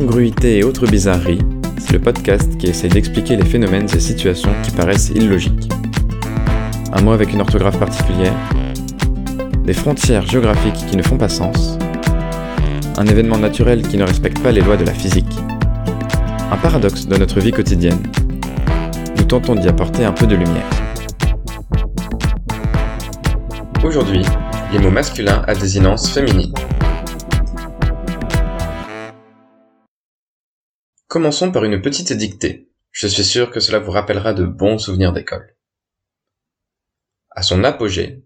Incongruité et autres bizarreries, c'est le podcast qui essaie d'expliquer les phénomènes et situations qui paraissent illogiques. Un mot avec une orthographe particulière, des frontières géographiques qui ne font pas sens, un événement naturel qui ne respecte pas les lois de la physique, un paradoxe de notre vie quotidienne. Nous tentons d'y apporter un peu de lumière. Aujourd'hui, les mots masculins à désinence féminine. Commençons par une petite dictée. Je suis sûr que cela vous rappellera de bons souvenirs d'école. À son apogée,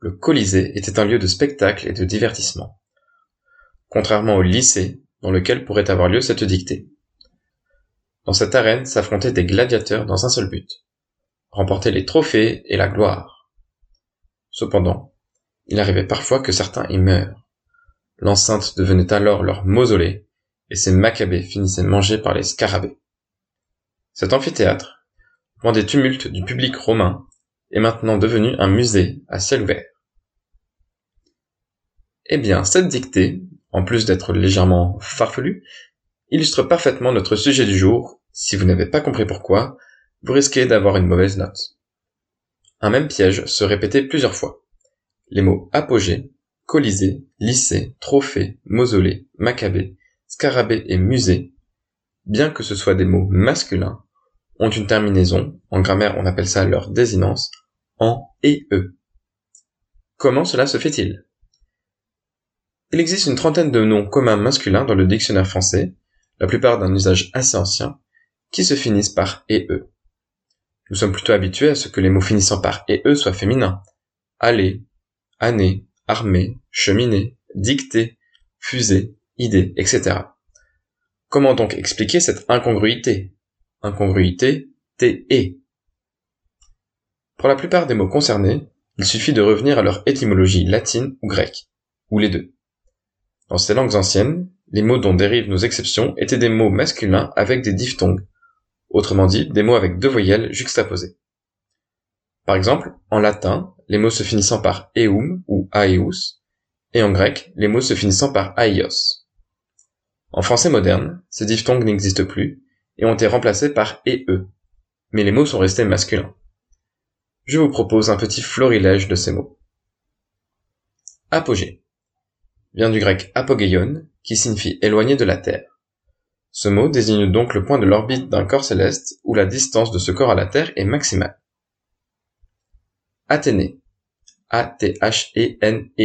le Colisée était un lieu de spectacle et de divertissement, contrairement au lycée dans lequel pourrait avoir lieu cette dictée. Dans cette arène s'affrontaient des gladiateurs dans un seul but, remporter les trophées et la gloire. Cependant, il arrivait parfois que certains y meurent. L'enceinte devenait alors leur mausolée et ces Maccabées finissaient mangés par les scarabées. Cet amphithéâtre, loin des tumultes du public romain, est maintenant devenu un musée à ciel ouvert. Eh bien, cette dictée, en plus d'être légèrement farfelue, illustre parfaitement notre sujet du jour. Si vous n'avez pas compris pourquoi, vous risquez d'avoir une mauvaise note. Un même piège se répétait plusieurs fois. Les mots apogée, colisée, lycée, trophée, mausolée, maccabée scarabée et musée, bien que ce soit des mots masculins, ont une terminaison, en grammaire on appelle ça leur désinence, en et e. Comment cela se fait-il? Il existe une trentaine de noms communs masculins dans le dictionnaire français, la plupart d'un usage assez ancien, qui se finissent par et e. Nous sommes plutôt habitués à ce que les mots finissant par et e soient féminins. Aller, année, armée, cheminée, dictée, fusée, idée, etc. Comment donc expliquer cette incongruité? Incongruité, T et. Pour la plupart des mots concernés, il suffit de revenir à leur étymologie latine ou grecque, ou les deux. Dans ces langues anciennes, les mots dont dérivent nos exceptions étaient des mots masculins avec des diphtongues, autrement dit des mots avec deux voyelles juxtaposées. Par exemple, en latin, les mots se finissant par eum ou aeus, et en grec, les mots se finissant par aios. En français moderne, ces diphtongues n'existent plus et ont été remplacés par et e, mais les mots sont restés masculins. Je vous propose un petit florilège de ces mots. Apogée vient du grec apogeion, qui signifie éloigné de la Terre. Ce mot désigne donc le point de l'orbite d'un corps céleste où la distance de ce corps à la Terre est maximale. Athénée, A-T-H-E-N-E-E,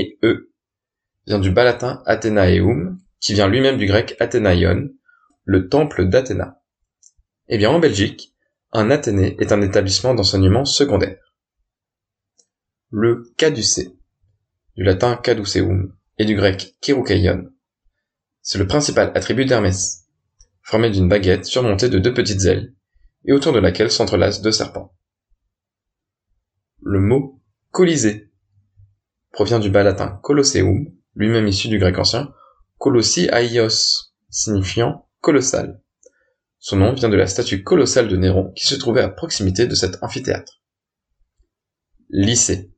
vient du bas latin Athenaeum, qui vient lui-même du grec Athénaïon, le temple d'Athéna. Eh bien, en Belgique, un Athénée est un établissement d'enseignement secondaire. Le caducée, du latin caduceum et du grec kéroukeion. C'est le principal attribut d'Hermès, formé d'une baguette surmontée de deux petites ailes, et autour de laquelle s'entrelacent deux serpents. Le mot colisée provient du bas latin colosseum, lui-même issu du grec ancien, Colossi Aios, signifiant colossal. Son nom vient de la statue colossale de Néron qui se trouvait à proximité de cet amphithéâtre. Lycée.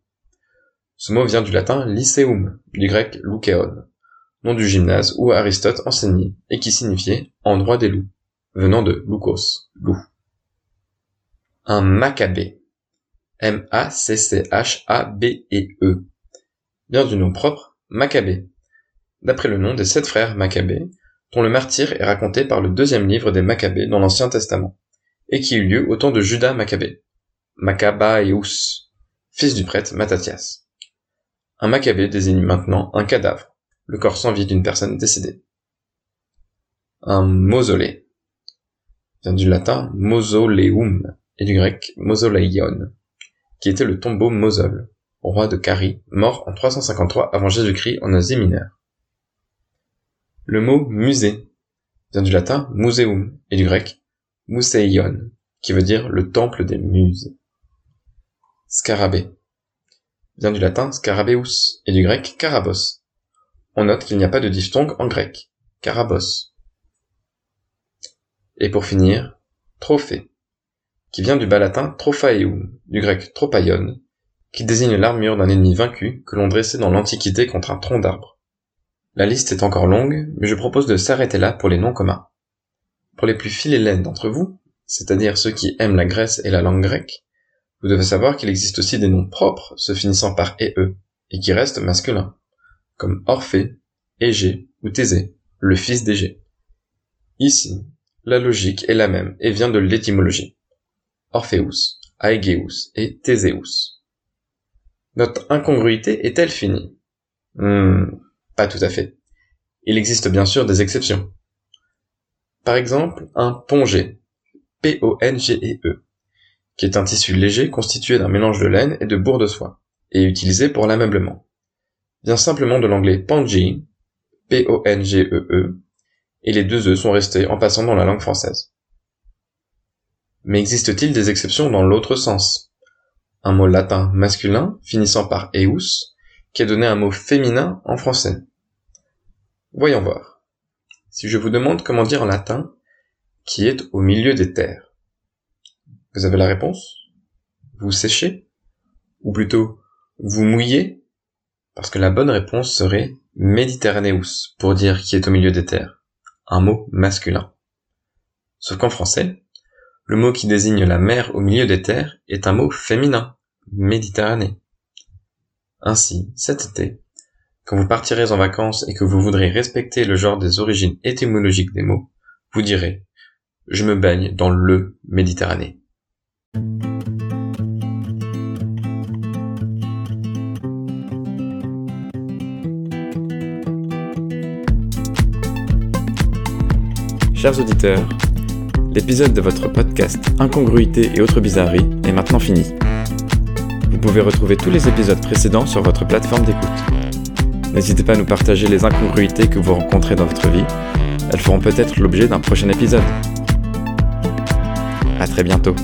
Ce mot vient du latin lyceum, du grec loukéon, nom du gymnase où Aristote enseignait et qui signifiait endroit des loups, venant de loukos, loup. Un maccabée. M-A-C-C-H-A-B-E-E. Vient du nom propre Maccabée, d'après le nom des sept frères Maccabées, dont le martyr est raconté par le deuxième livre des Maccabées dans l'Ancien Testament, et qui eut lieu au temps de Judas Maccabée, Maccabaeus, fils du prêtre Mattathias. Un Maccabée désigne maintenant un cadavre, le corps sans vie d'une personne décédée. Un mausolée vient du latin mausoleum et du grec mausoleion, qui était le tombeau Mosol, roi de Carie, mort en 353 avant Jésus-Christ en Asie mineure. Le mot musée vient du latin museum et du grec museion, qui veut dire le temple des muses. Scarabée vient du latin scarabeus et du grec karabos. On note qu'il n'y a pas de diphtongue en grec, karabos. Et pour finir, trophée, qui vient du bas latin trophaeum, du grec tropaion, qui désigne l'armure d'un ennemi vaincu que l'on dressait dans l'Antiquité contre un tronc d'arbre. La liste est encore longue, mais je propose de s'arrêter là pour les noms communs. Pour les plus philélènes d'entre vous, c'est-à-dire ceux qui aiment la Grèce et la langue grecque, vous devez savoir qu'il existe aussi des noms propres se finissant par e et qui restent masculins, comme Orphée, Égée ou Thésée, le fils d'Égée. Ici, la logique est la même et vient de l'étymologie. Orpheus, Aegeus et Théséus. Notre incongruité est-elle finie? Hmm, Pas tout à fait. Il existe bien sûr des exceptions. Par exemple, un pongé, P-O-N-G-E-E, qui est un tissu léger constitué d'un mélange de laine et de bourre de soie, et utilisé pour l'ameublement. Vient simplement de l'anglais pongee, P-O-N-G-E-E, et les deux E sont restés en passant dans la langue française. Mais existe-t-il des exceptions dans l'autre sens? Un mot latin masculin finissant par eus, qui a donné un mot féminin en français. Voyons voir. Si je vous demande comment dire en latin qui est au milieu des terres, vous avez la réponse? Vous séchez? Ou plutôt, vous mouillez? Parce que la bonne réponse serait Méditerranéus, pour dire qui est au milieu des terres. Un mot masculin. Sauf qu'en français, le mot qui désigne la mer au milieu des terres est un mot féminin, Méditerranée. Ainsi, cet été, quand vous partirez en vacances et que vous voudrez respecter le genre des origines étymologiques des mots, vous direz je me baigne dans le Méditerranée. Chers auditeurs, l'épisode de votre podcast Incongruité et autres bizarreries est maintenant fini. Vous pouvez retrouver tous les épisodes précédents sur votre plateforme d'écoute. N'hésitez pas à nous partager les incongruités que vous rencontrez dans votre vie. Elles feront peut-être l'objet d'un prochain épisode. À très bientôt.